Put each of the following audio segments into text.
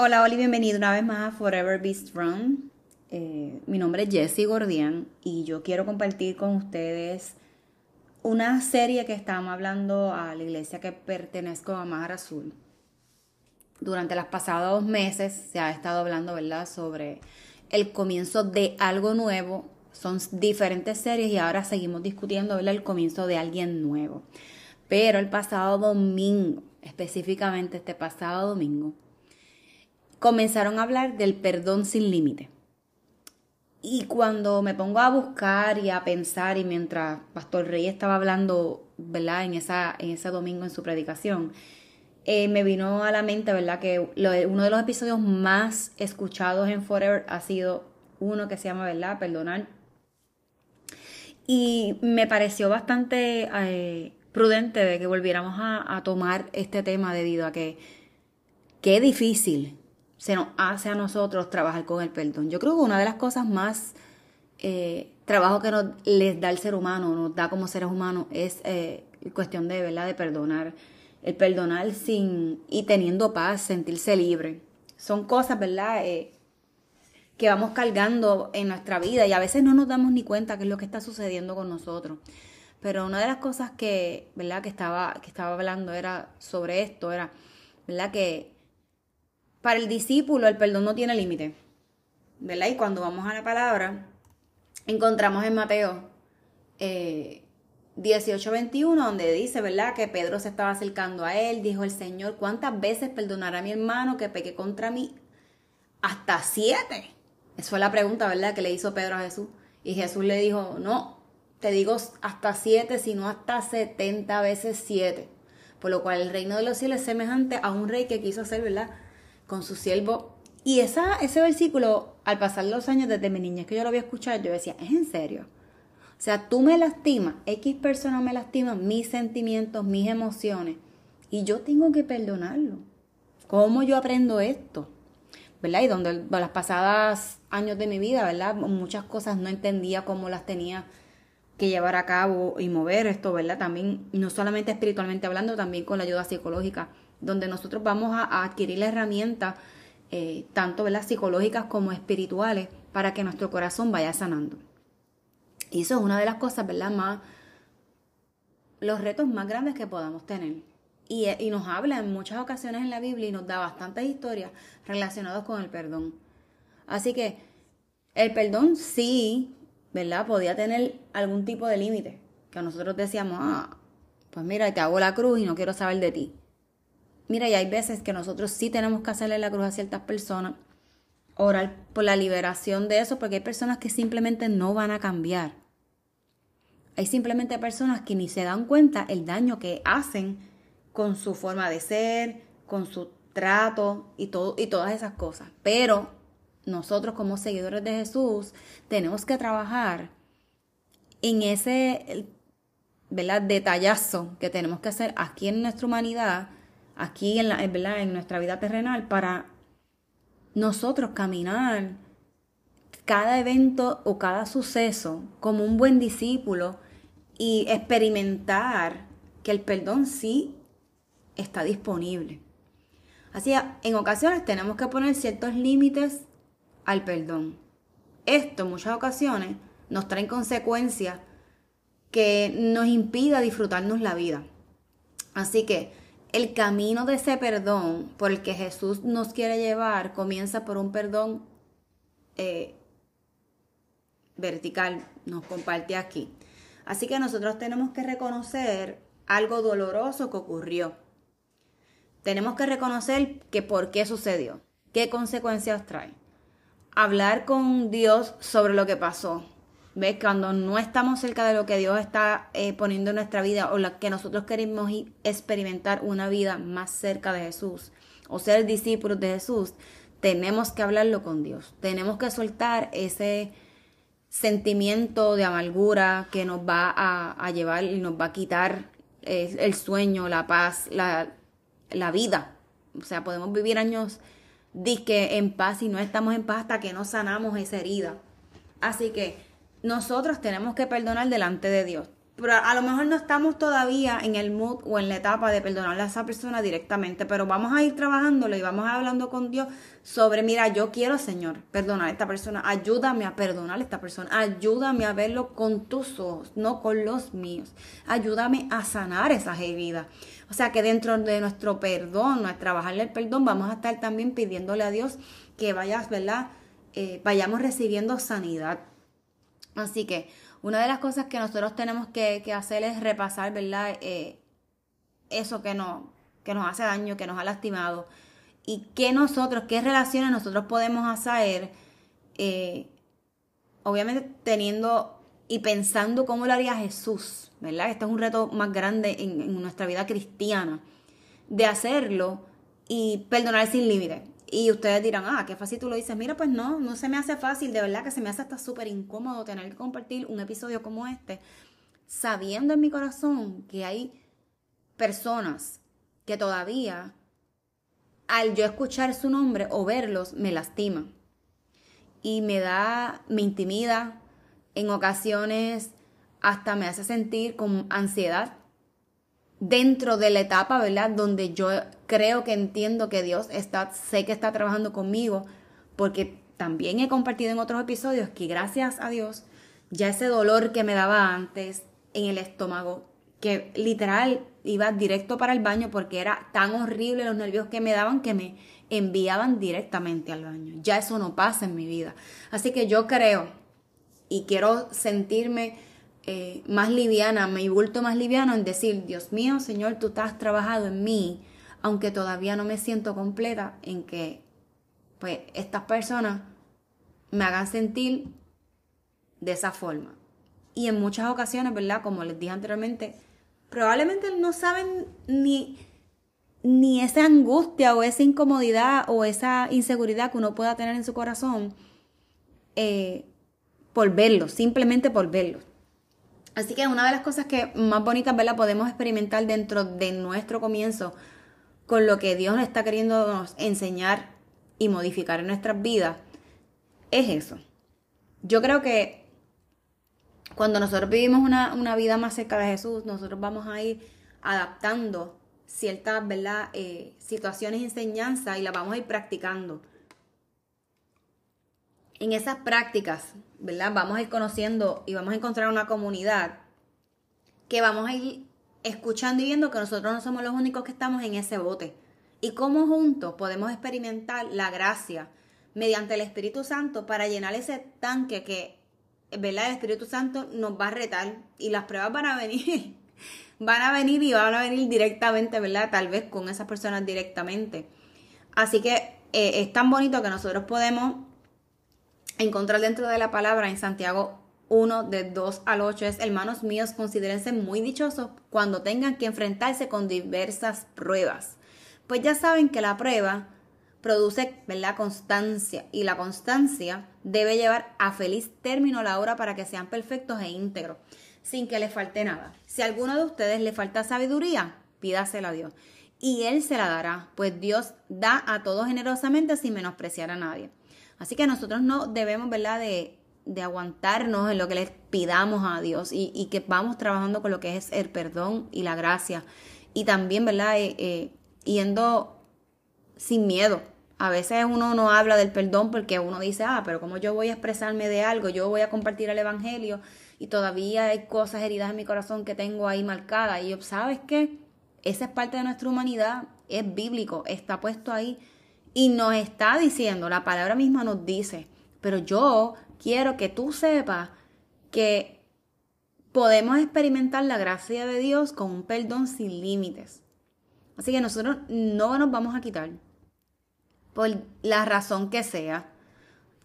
Hola, Oli, bienvenido una vez más a Forever Be Strong. Eh, mi nombre es Jessie Gordian y yo quiero compartir con ustedes una serie que estamos hablando a la iglesia que pertenezco a Mar Azul. Durante los pasados meses se ha estado hablando, ¿verdad?, sobre el comienzo de algo nuevo. Son diferentes series y ahora seguimos discutiendo, ¿verdad?, el comienzo de alguien nuevo. Pero el pasado domingo, específicamente este pasado domingo, comenzaron a hablar del perdón sin límite. Y cuando me pongo a buscar y a pensar, y mientras Pastor Rey estaba hablando, ¿verdad? En, esa, en ese domingo en su predicación, eh, me vino a la mente, ¿verdad? Que uno de los episodios más escuchados en Forever ha sido uno que se llama, ¿verdad? Perdonar. Y me pareció bastante eh, prudente de que volviéramos a, a tomar este tema debido a que qué difícil se nos hace a nosotros trabajar con el perdón. Yo creo que una de las cosas más eh, trabajo que nos les da el ser humano, nos da como seres humanos, es eh, cuestión de, ¿verdad? de perdonar. El perdonar sin y teniendo paz, sentirse libre. Son cosas, ¿verdad? Eh, que vamos cargando en nuestra vida y a veces no nos damos ni cuenta qué es lo que está sucediendo con nosotros. Pero una de las cosas que, ¿verdad? que estaba, que estaba hablando era sobre esto, era, ¿verdad? que para el discípulo el perdón no tiene límite. ¿Verdad? Y cuando vamos a la palabra, encontramos en Mateo eh, 18:21, donde dice, ¿verdad? Que Pedro se estaba acercando a él, dijo el Señor, ¿cuántas veces perdonará a mi hermano que peque contra mí? Hasta siete. Esa fue la pregunta, ¿verdad? Que le hizo Pedro a Jesús. Y Jesús le dijo, no, te digo hasta siete, sino hasta setenta veces siete. Por lo cual el reino de los cielos es semejante a un rey que quiso hacer, ¿verdad? Con su siervo. Y esa, ese versículo, al pasar los años desde mi niñez que yo lo había escuchado, yo decía, ¿es en serio? O sea, tú me lastimas, X persona me lastima mis sentimientos, mis emociones, y yo tengo que perdonarlo. ¿Cómo yo aprendo esto? ¿Verdad? Y donde las pasadas años de mi vida, ¿verdad? Muchas cosas no entendía cómo las tenía que llevar a cabo y mover esto, ¿verdad? También, no solamente espiritualmente hablando, también con la ayuda psicológica donde nosotros vamos a, adquirir la herramienta, eh, tanto las psicológicas como espirituales, para que nuestro corazón vaya sanando. Y eso es una de las cosas, ¿verdad? Más, los retos más grandes que podamos tener. Y, y, nos habla en muchas ocasiones en la Biblia y nos da bastantes historias relacionadas con el perdón. Así que el perdón sí, ¿verdad? Podía tener algún tipo de límite. Que nosotros decíamos, ah, pues mira, te hago la cruz y no quiero saber de ti. Mira, y hay veces que nosotros sí tenemos que hacerle la cruz a ciertas personas orar por la liberación de eso, porque hay personas que simplemente no van a cambiar. Hay simplemente personas que ni se dan cuenta el daño que hacen con su forma de ser, con su trato y, todo, y todas esas cosas. Pero nosotros como seguidores de Jesús tenemos que trabajar en ese ¿verdad? detallazo que tenemos que hacer aquí en nuestra humanidad, aquí en, la, en nuestra vida terrenal, para nosotros caminar cada evento o cada suceso como un buen discípulo y experimentar que el perdón sí está disponible. Así, en ocasiones tenemos que poner ciertos límites al perdón. Esto en muchas ocasiones nos trae consecuencias que nos impida disfrutarnos la vida. Así que el camino de ese perdón por el que Jesús nos quiere llevar comienza por un perdón eh, vertical, nos comparte aquí. Así que nosotros tenemos que reconocer algo doloroso que ocurrió. Tenemos que reconocer que por qué sucedió, qué consecuencias trae. Hablar con Dios sobre lo que pasó, ¿Ves? Cuando no estamos cerca de lo que Dios está eh, poniendo en nuestra vida o lo que nosotros queremos experimentar una vida más cerca de Jesús o ser discípulos de Jesús, tenemos que hablarlo con Dios. Tenemos que soltar ese sentimiento de amargura que nos va a, llevar y nos va a quitar eh, el sueño, la paz, la, la vida. O sea, podemos vivir años disque en paz y no estamos en paz hasta que no sanamos esa herida. Así que nosotros tenemos que perdonar delante de Dios. Pero a lo mejor no estamos todavía en el mood o en la etapa de perdonarle a esa persona directamente, pero vamos a ir trabajándolo y vamos a hablando con Dios sobre, mira, yo quiero, Señor, perdonar a esta persona, ayúdame a perdonar a esta persona, ayúdame a verlo con tus ojos, no con los míos, ayúdame a sanar esas heridas. O sea que dentro de nuestro perdón, nuestro trabajarle el perdón, vamos a estar también pidiéndole a Dios que vayas, ¿verdad? Eh, vayamos recibiendo sanidad Así que una de las cosas que nosotros tenemos que, hacer es repasar, ¿verdad? Eh, eso que, no, que nos hace daño, que nos ha lastimado. Y qué nosotros, qué relaciones nosotros podemos hacer, eh, obviamente teniendo y pensando cómo lo haría Jesús, ¿verdad? Este es un reto más grande en, en nuestra vida cristiana, de hacerlo y perdonar sin límite. Y ustedes dirán, ah, qué fácil tú lo dices. Mira, pues no, no se me hace fácil. De verdad que se me hace hasta súper incómodo tener que compartir un episodio como este, sabiendo en mi corazón que hay personas que todavía, al yo escuchar su nombre o verlos, me lastiman. Y me da, me intimida, en ocasiones hasta me hace sentir con ansiedad dentro de la etapa, ¿verdad? Donde yo creo que entiendo que Dios está, sé que está trabajando conmigo, porque también he compartido en otros episodios que gracias a Dios, ya ese dolor que me daba antes en el estómago, que literal iba directo para el baño porque era tan horrible los nervios que me daban que me enviaban directamente al baño. Ya eso no pasa en mi vida. Así que yo creo y quiero sentirme eh, más liviana, me bulto más liviano en decir, Dios mío, Señor, tú te has trabajado en mí, aunque todavía no me siento completa en que pues estas personas me hagan sentir de esa forma. Y en muchas ocasiones, ¿verdad? Como les dije anteriormente, probablemente no saben ni, ni esa angustia o esa incomodidad o esa inseguridad que uno pueda tener en su corazón eh, por verlos, simplemente por verlos. Así que una de las cosas que más bonitas, ¿verdad? Podemos experimentar dentro de nuestro comienzo con lo que Dios nos está queriendo enseñar y modificar en nuestras vidas es eso. Yo creo que cuando nosotros vivimos una, vida más cerca de Jesús, nosotros vamos a ir adaptando ciertas ¿verdad? Eh, situaciones enseñanzas y las vamos a ir practicando. En esas prácticas ¿verdad? Vamos a ir conociendo y vamos a encontrar una comunidad que vamos a ir escuchando y viendo que nosotros no somos los únicos que estamos en ese bote. Y cómo juntos podemos experimentar la gracia mediante el Espíritu Santo para llenar ese tanque que, ¿verdad? El Espíritu Santo nos va a retar y las pruebas van a venir. van a venir y van a venir directamente, ¿verdad? Tal vez con esas personas directamente. Así que eh, es tan bonito que nosotros podemos encontrar dentro de la palabra en Santiago 1 de 2 al 8 es, hermanos míos, considérense muy dichosos cuando tengan que enfrentarse con diversas pruebas. Pues ya saben que la prueba produce la constancia y la constancia debe llevar a feliz término la hora para que sean perfectos e íntegros, sin que les falte nada. Si a alguno de ustedes le falta sabiduría, pídasela a Dios y Él se la dará, pues Dios da a todos generosamente sin menospreciar a nadie. Así que nosotros no debemos, ¿verdad?, de de aguantarnos en lo que les pidamos a Dios y, que vamos trabajando con lo que es el perdón y la gracia. Y también, ¿verdad? Eh, eh, yendo sin miedo. A veces uno no habla del perdón porque uno dice, ah, pero como yo voy a expresarme de algo, yo voy a compartir el Evangelio y todavía hay cosas heridas en mi corazón que tengo ahí marcadas. Y yo, ¿sabes qué? Esa es parte de nuestra humanidad, es bíblico, está puesto ahí y nos está diciendo, la palabra misma nos dice, pero yo quiero que tú sepas que podemos experimentar la gracia de Dios con un perdón sin límites. Así que nosotros no nos vamos a quitar por la razón que sea.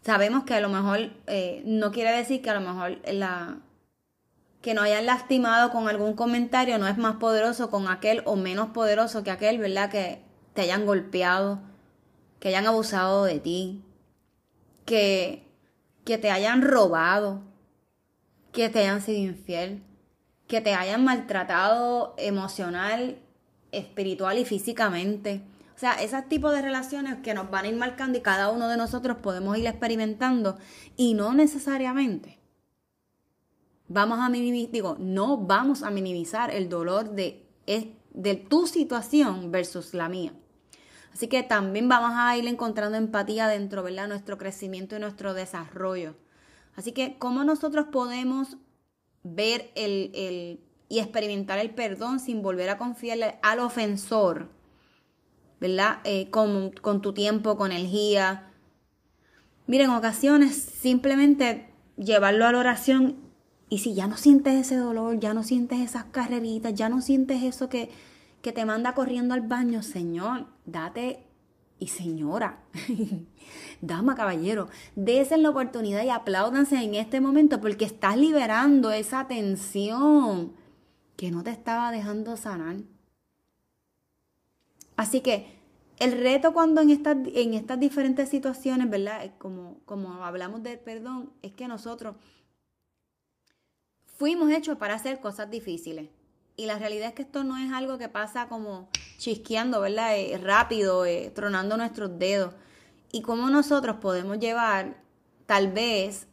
Sabemos que a lo mejor eh, no quiere decir que a lo mejor la que no hayan lastimado con algún comentario no es más poderoso con aquel o menos poderoso que aquel, ¿verdad? Que te hayan golpeado, que hayan abusado de ti, que que te hayan robado, que te hayan sido infiel, que te hayan maltratado emocional, espiritual y físicamente. O sea, esos tipos de relaciones que nos van a ir marcando y cada uno de nosotros podemos ir experimentando y no necesariamente vamos a minimizar, digo, no vamos a minimizar el dolor de, de tu situación versus la mía. Así que también vamos a ir encontrando empatía dentro, ¿verdad? Nuestro crecimiento y nuestro desarrollo. Así que, ¿cómo nosotros podemos ver el, y experimentar el perdón sin volver a confiarle al ofensor? ¿Verdad? Eh, con, con tu tiempo, con energía. Miren, en ocasiones simplemente llevarlo a la oración y si ya no sientes ese dolor, ya no sientes esas carreritas, ya no sientes eso que, que te manda corriendo al baño, Señor, date y señora, dama, caballero, desen la oportunidad y apláudanse en este momento porque estás liberando esa tensión que no te estaba dejando sanar. Así que el reto cuando en estas, en estas diferentes situaciones, ¿verdad? Como, como hablamos del perdón, es que nosotros fuimos hechos para hacer cosas difíciles. Y la realidad es que esto no es algo que pasa como chisqueando, ¿verdad? Eh, rápido, eh, tronando nuestros dedos. Y cómo nosotros podemos llevar tal vez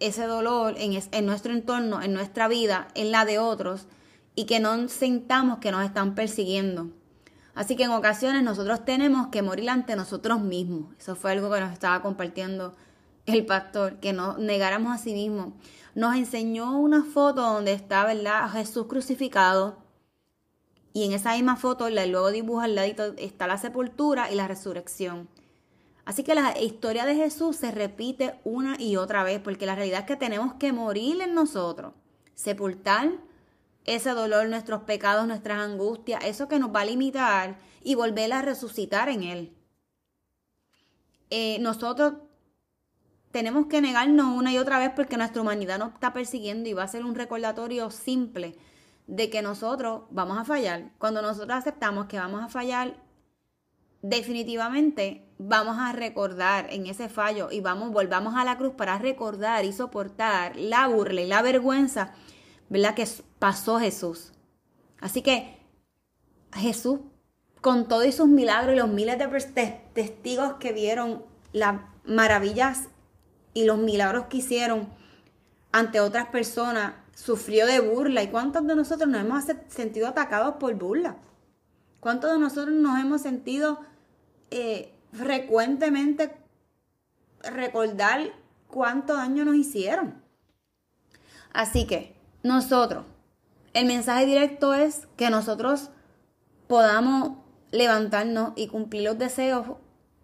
ese dolor en, en nuestro entorno, en nuestra vida, en la de otros, y que no sintamos que nos están persiguiendo. Así que en ocasiones nosotros tenemos que morir ante nosotros mismos. Eso fue algo que nos estaba compartiendo el pastor, que nos negáramos a sí mismos nos enseñó una foto donde está, ¿verdad? Jesús crucificado. Y en esa misma foto, luego dibuja al ladito, está la sepultura y la resurrección. Así que la historia de Jesús se repite una y otra vez, porque la realidad es que tenemos que morir en nosotros, sepultar ese dolor, nuestros pecados, nuestras angustias, eso que nos va a limitar y volver a resucitar en Él. Eh, nosotros tenemos que negarnos una y otra vez porque nuestra humanidad nos está persiguiendo y va a ser un recordatorio simple de que nosotros vamos a fallar. Cuando nosotros aceptamos que vamos a fallar, definitivamente vamos a recordar en ese fallo y vamos, volvamos a la cruz para recordar y soportar la burla y la vergüenza, ¿verdad? Que pasó Jesús. Así que Jesús, con todos sus milagros y los miles de testigos que vieron las maravillas y los milagros que hicieron ante otras personas, sufrió de burla. ¿Y cuántos de nosotros nos hemos sentido atacados por burla? ¿Cuántos de nosotros nos hemos sentido eh, frecuentemente recordar cuánto daño nos hicieron? Así que nosotros, el mensaje directo es que nosotros podamos levantarnos y cumplir los deseos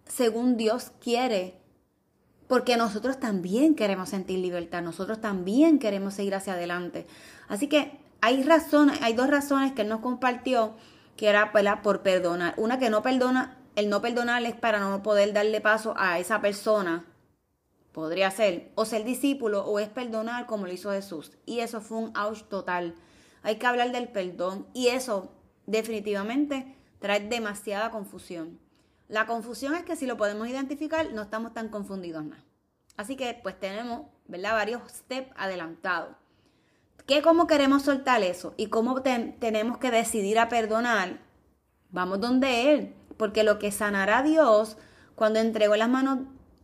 según Dios quiere porque nosotros también queremos sentir libertad, nosotros también queremos seguir hacia adelante. Así que hay razones, hay dos razones que él nos compartió que era por perdonar. Una que no perdona, el no perdonar es para no poder darle paso a esa persona podría ser o ser discípulo o es perdonar como lo hizo Jesús. Y eso fue un ouch total. Hay que hablar del perdón y eso definitivamente trae demasiada confusión. La confusión es que si lo podemos identificar no estamos tan confundidos más. Así que pues tenemos, ¿verdad? Varios steps adelantados. ¿Qué cómo queremos soltar eso? ¿Y cómo tenemos que decidir a perdonar? Vamos donde Él. Porque lo que sanará Dios cuando entregó las manos,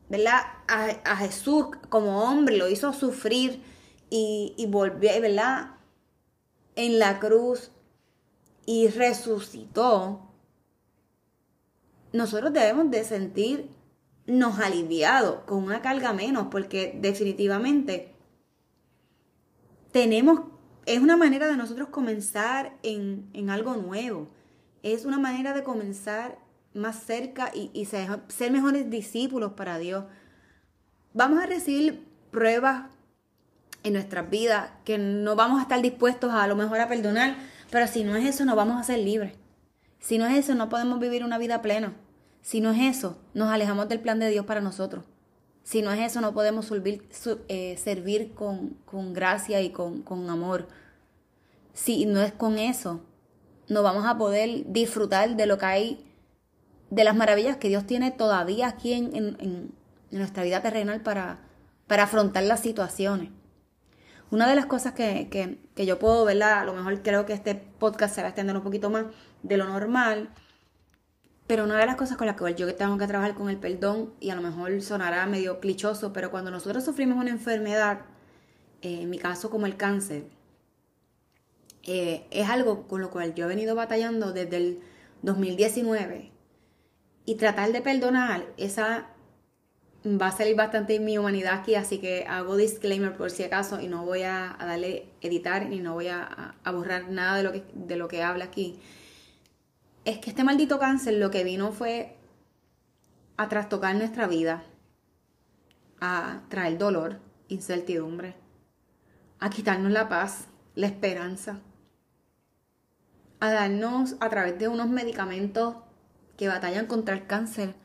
¿verdad? A, Jesús como hombre, lo hizo sufrir y, y volvió, ¿verdad? En la cruz y resucitó. Nosotros debemos de sentirnos aliviados con una carga menos porque definitivamente tenemos, es una manera de nosotros comenzar en, en algo nuevo es una manera de comenzar más cerca y, ser, mejores discípulos para Dios. Vamos a recibir pruebas en nuestras vidas que no vamos a estar dispuestos a, a lo mejor a perdonar, pero si no es eso, no vamos a ser libres. Si no es eso, no podemos vivir una vida plena. Si no es eso, nos alejamos del plan de Dios para nosotros. Si no es eso, no podemos servir, eh, servir con, con, gracia y con, con amor. Si no es con eso, no vamos a poder disfrutar de lo que hay, de las maravillas que Dios tiene todavía aquí en, nuestra vida terrenal para, para afrontar las situaciones. Una de las cosas que, yo puedo, ¿verdad? A lo mejor creo que este podcast se va a extender un poquito más de lo normal, pero una de las cosas con las que yo tengo que trabajar con el perdón, y a lo mejor sonará medio clichoso, pero cuando nosotros sufrimos una enfermedad, eh, en mi caso como el cáncer, eh, es algo con lo cual yo he venido batallando desde el 2019 y tratar de perdonar esa va a salir bastante mi humanidad aquí, así que hago disclaimer por si acaso y no voy a, darle editar ni no voy a, borrar nada de lo, que, de lo que habla aquí. Es que este maldito cáncer lo que vino fue a trastocar nuestra vida, a traer dolor, incertidumbre, a quitarnos la paz, la esperanza a darnos a través de unos medicamentos que batallan contra el cáncer,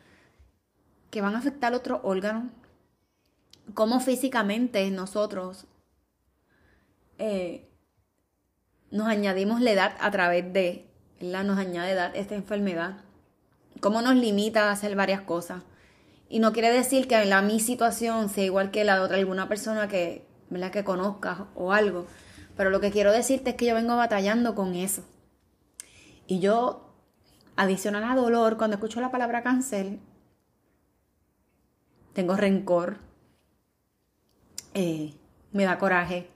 que van a afectar otros órganos, cómo físicamente nosotros eh, nos añadimos la edad a través de, la nos añade edad esta enfermedad, cómo nos limita a hacer varias cosas. Y no quiere decir que la mi situación sea igual que la de otra alguna persona que, ¿verdad? que conozcas o algo. Pero lo que quiero decirte es que yo vengo batallando con eso. Y yo, adicional a dolor, cuando escucho la palabra cáncer, tengo rencor, eh, me da coraje.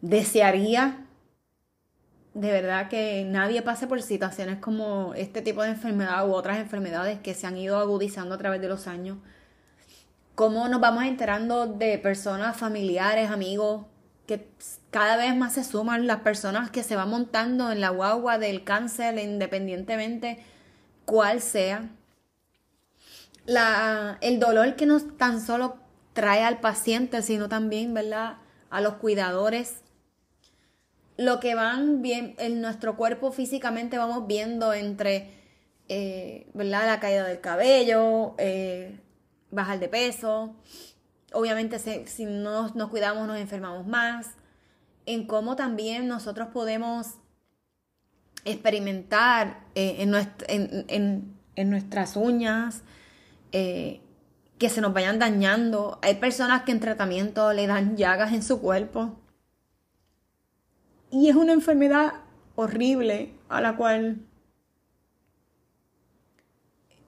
Desearía de verdad que nadie pase por situaciones como este tipo de enfermedad u otras enfermedades que se han ido agudizando a través de los años. Cómo nos vamos enterando de personas, familiares, amigos, que cada vez más se suman las personas que se van montando en la guagua del cáncer, independientemente cuál sea. La, el dolor que no tan solo trae al paciente, sino también, ¿verdad?, a los cuidadores. Lo que van bien en nuestro cuerpo físicamente vamos viendo entre, eh, ¿verdad?, la caída del cabello, eh, bajar de peso, obviamente si no nos cuidamos nos enfermamos más, en cómo también nosotros podemos experimentar eh, en, nuestras uñas, eh, que se nos vayan dañando. Hay personas que en tratamiento le dan llagas en su cuerpo. Y es una enfermedad horrible a la cual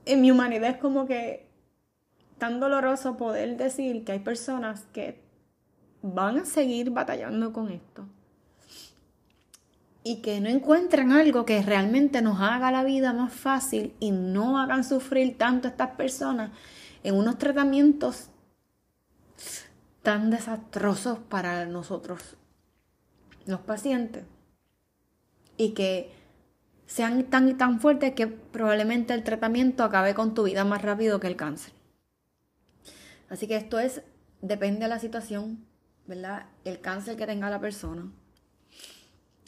en mi humanidad es como que tan doloroso poder decir que hay personas que van a seguir batallando con esto y que no encuentren algo que realmente nos haga la vida más fácil y no hagan sufrir tanto a estas personas en unos tratamientos tan desastrosos para nosotros, los pacientes, y que sean tan y tan fuertes que probablemente el tratamiento acabe con tu vida más rápido que el cáncer. Así que esto es, depende de la situación, ¿verdad? El cáncer que tenga la persona,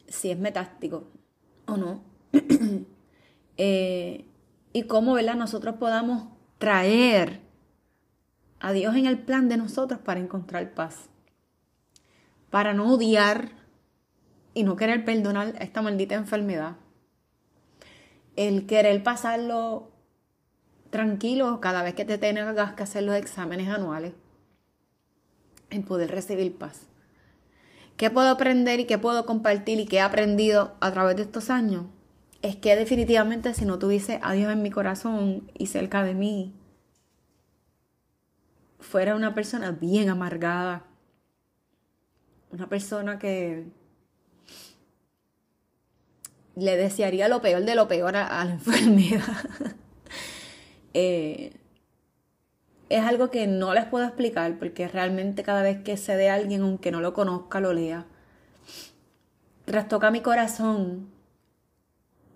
si es metástico o no. Eh, y cómo, ¿verdad? Nosotros podamos traer a Dios en el plan de nosotros para encontrar paz. Para no odiar y no querer perdonar esta maldita enfermedad. El querer pasarlo tranquilo cada vez que te tengas que hacer los exámenes anuales. En poder recibir paz. ¿Qué puedo aprender y qué puedo compartir y qué he aprendido a través de estos años? Es que definitivamente si no tuviese a Dios en mi corazón y cerca de mí, fuera una persona bien amargada, una persona que le desearía lo peor de lo peor a, la enfermedad. Eh, es algo que no les puedo explicar porque realmente cada vez que se de alguien, aunque no lo conozca, lo lea, trastoca mi corazón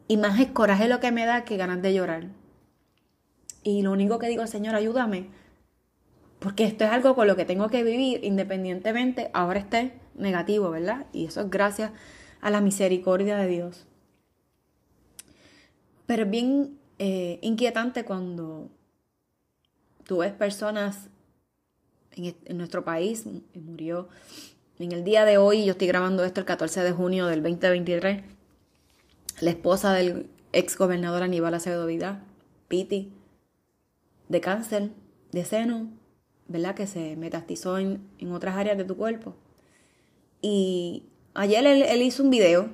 y más es coraje lo que me da que ganas de llorar. Y lo único que digo, Señor, ayúdame porque esto es algo con lo que tengo que vivir independientemente ahora esté negativo, ¿verdad? Y eso es gracias a la misericordia de Dios. Pero es bien eh, inquietante cuando tú ves personas en, en nuestro país, murió en el día de hoy, yo estoy grabando esto el 14 de junio del 2023, la esposa del ex gobernador Aníbal Acevedo Vidal, Piti, de cáncer, de seno, ¿verdad? Que se metastizó en, otras áreas de tu cuerpo. Y ayer él, hizo un video,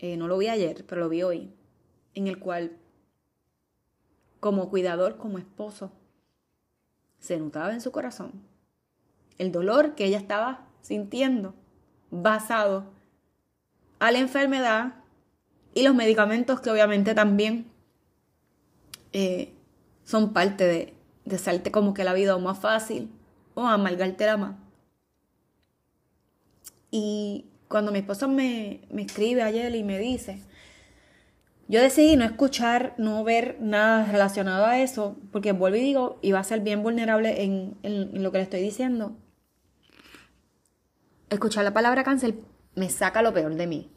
eh, no lo vi ayer, pero lo vi hoy, en el cual, como cuidador, como esposo, se notaba en su corazón el dolor que ella estaba sintiendo basado a la enfermedad y los medicamentos que obviamente también eh, son parte de, de como que la vida o más fácil o amargarte la más. Y cuando mi esposo me, me escribe ayer y me dice, yo decidí no escuchar, no ver nada relacionado a eso, porque vuelvo y digo, iba a ser bien vulnerable en, en, lo que le estoy diciendo. Escuchar la palabra cáncer me saca lo peor de mí.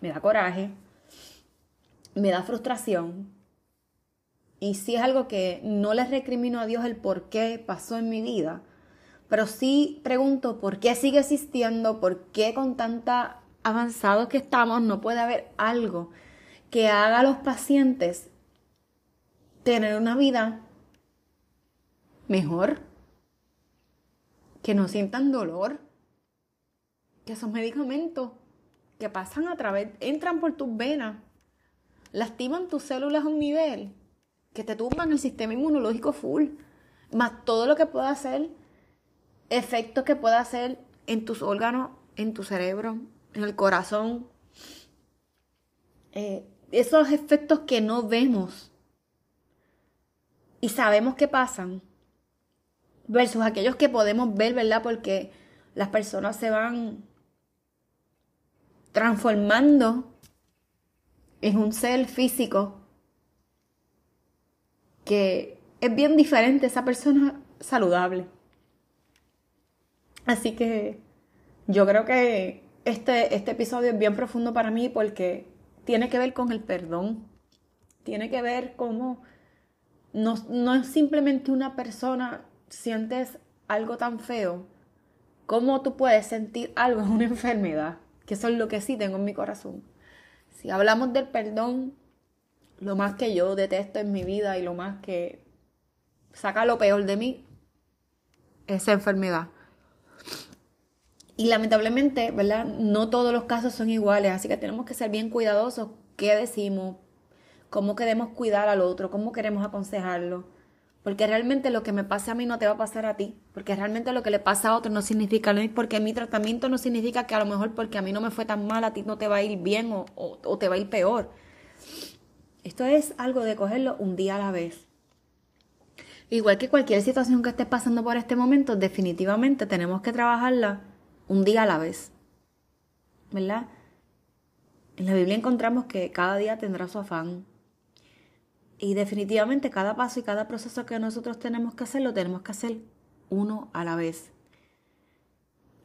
Me da coraje, me da frustración, y sí es algo que no le recrimino a Dios el por qué pasó en mi vida, pero sí pregunto por qué sigue existiendo, por qué con tanta avanzados que estamos no puede haber algo que haga a los pacientes tener una vida mejor, que no sientan dolor, que esos medicamentos que pasan a través, entran por tus venas, lastiman tus células a un nivel que te tumban el sistema inmunológico full, más todo lo que pueda hacer, efectos que pueda hacer en tus órganos, en tu cerebro, en el corazón. Eh, esos efectos que no vemos y sabemos que pasan, versus aquellos que podemos ver, ¿verdad? Porque las personas se van transformando en un ser físico que es bien diferente esa persona saludable. Así que yo creo que este, este episodio es bien profundo para mí porque tiene que ver con el perdón. Tiene que ver cómo no, no es simplemente una persona, sientes algo tan feo, cómo tú puedes sentir algo en una enfermedad, que eso es lo que sí tengo en mi corazón. Si hablamos del perdón, lo más que yo detesto en mi vida y lo más que saca lo peor de mí, esa enfermedad. Y lamentablemente, ¿verdad? No todos los casos son iguales, así que tenemos que ser bien cuidadosos qué decimos, cómo queremos cuidar al otro, cómo queremos aconsejarlo. Porque realmente lo que me pase a mí no te va a pasar a ti. Porque realmente lo que le pasa a otro no significa lo mismo. Porque mi tratamiento no significa que a lo mejor porque a mí no me fue tan mal, a ti no te va a ir bien o, o te va a ir peor. Esto es algo de cogerlo un día a la vez. Igual que cualquier situación que esté pasando por este momento, definitivamente tenemos que trabajarla un día a la vez. ¿Verdad? En la Biblia encontramos que cada día tendrá su afán. Y definitivamente cada paso y cada proceso que nosotros tenemos que hacer, lo tenemos que hacer uno a la vez.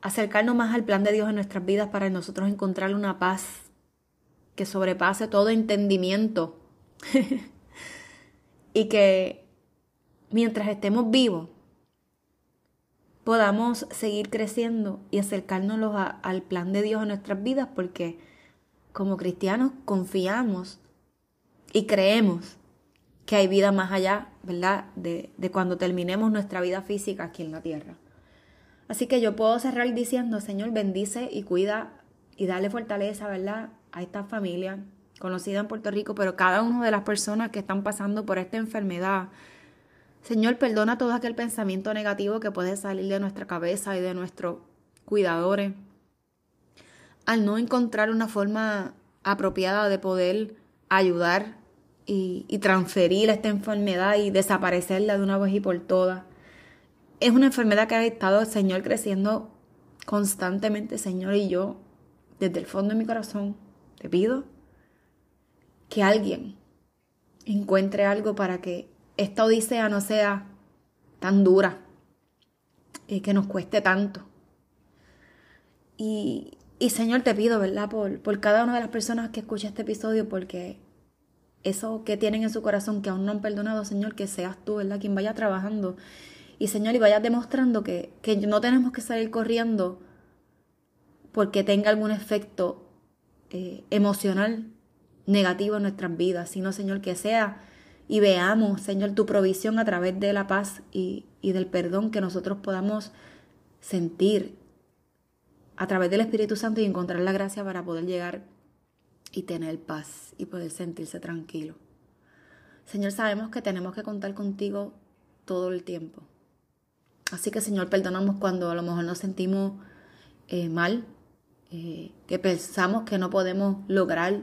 Acercarnos más al plan de Dios en nuestras vidas para nosotros encontrar una paz que sobrepase todo entendimiento y que mientras estemos vivos, podamos seguir creciendo y acercarnos al plan de Dios en nuestras vidas porque como cristianos confiamos y creemos que hay vida más allá, ¿verdad? De, de, cuando terminemos nuestra vida física aquí en la tierra. Así que yo puedo cerrar diciendo, Señor, bendice y cuida y dale fortaleza, ¿verdad? A esta familia conocida en Puerto Rico, pero cada una de las personas que están pasando por esta enfermedad. Señor, perdona todo aquel pensamiento negativo que puede salir de nuestra cabeza y de nuestros cuidadores. Al no encontrar una forma apropiada de poder ayudar y, transferir esta enfermedad y desaparecerla de una vez y por todas. Es una enfermedad que ha estado, Señor, creciendo constantemente, Señor, y yo, desde el fondo de mi corazón, te pido que alguien encuentre algo para que esta odisea no sea tan dura y que nos cueste tanto. Y, Señor, te pido, ¿verdad? Por, por cada una de las personas que escucha este episodio, porque eso que tienen en su corazón que aún no han perdonado, Señor, que seas tú, ¿verdad? Quien vaya trabajando. Y Señor, y vayas demostrando que, que no tenemos que salir corriendo porque tenga algún efecto eh, emocional negativo en nuestras vidas, sino, Señor, que sea y veamos, Señor, tu provisión a través de la paz y, y del perdón que nosotros podamos sentir a través del Espíritu Santo y encontrar la gracia para poder llegar y tener paz y poder sentirse tranquilo. Señor, sabemos que tenemos que contar contigo todo el tiempo. Así que, Señor, perdonamos cuando a lo mejor nos sentimos eh, mal, eh, que pensamos que no podemos lograr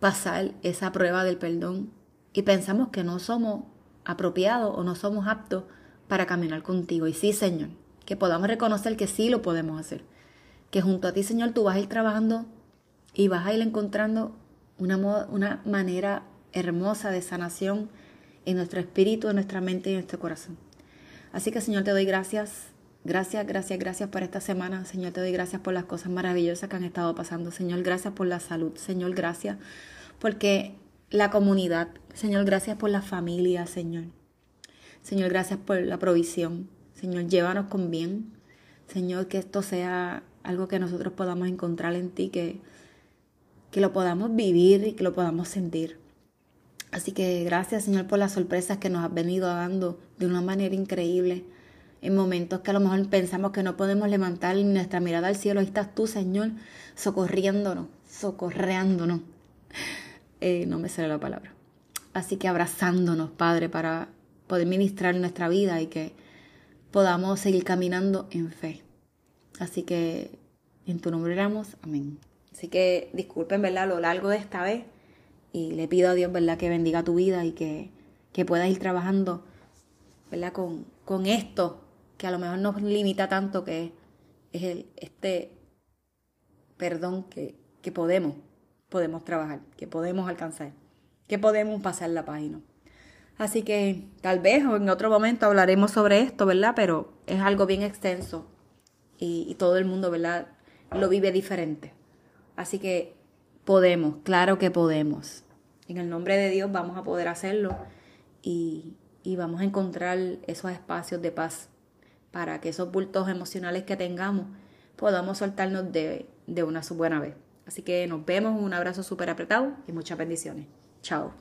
pasar esa prueba del perdón y pensamos que no somos apropiados o no somos aptos para caminar contigo. Y sí, Señor, que podamos reconocer que sí lo podemos hacer. Que junto a ti, Señor, tú vas a ir trabajando y vas a ir encontrando una, una manera hermosa de sanación en nuestro espíritu, en nuestra mente y en nuestro corazón. Así que, Señor, te doy gracias Gracias, gracias, gracias por esta semana. Señor, te doy gracias por las cosas maravillosas que han estado pasando. Señor, gracias por la salud. Señor, gracias porque la comunidad. Señor, gracias por la familia, Señor. Señor, gracias por la provisión. Señor, llévanos con bien. Señor, que esto sea algo que nosotros podamos encontrar en ti, que, que lo podamos vivir y que lo podamos sentir. Así que gracias, Señor, por las sorpresas que nos has venido dando de una manera increíble en momentos que a lo mejor pensamos que no podemos levantar nuestra mirada al cielo. Ahí estás tú, Señor, socorriéndonos, socorreándonos. Eh, no me sale la palabra. Así que abrazándonos, Padre, para poder ministrar nuestra vida y que podamos seguir caminando en fe. Así que en tu nombre oramos. Amén. Así que disculpen, ¿verdad? Lo largo de esta vez. Y le pido a Dios, ¿verdad? Que bendiga tu vida y que, que puedas ir trabajando, ¿verdad? Con, con esto que a lo mejor nos limita tanto que es el, este perdón que, que podemos, podemos trabajar, que podemos alcanzar, que podemos pasar la página. Así que tal vez o en otro momento hablaremos sobre esto, ¿verdad? Pero es algo bien extenso y, todo el mundo, ¿verdad? Lo vive diferente. Así que podemos, claro que podemos. En el nombre de Dios vamos a poder hacerlo y, y vamos a encontrar esos espacios de paz para que esos bultos emocionales que tengamos podamos soltarnos de, de una buena vez. Así que nos vemos, un abrazo súper apretado y muchas bendiciones. Chao.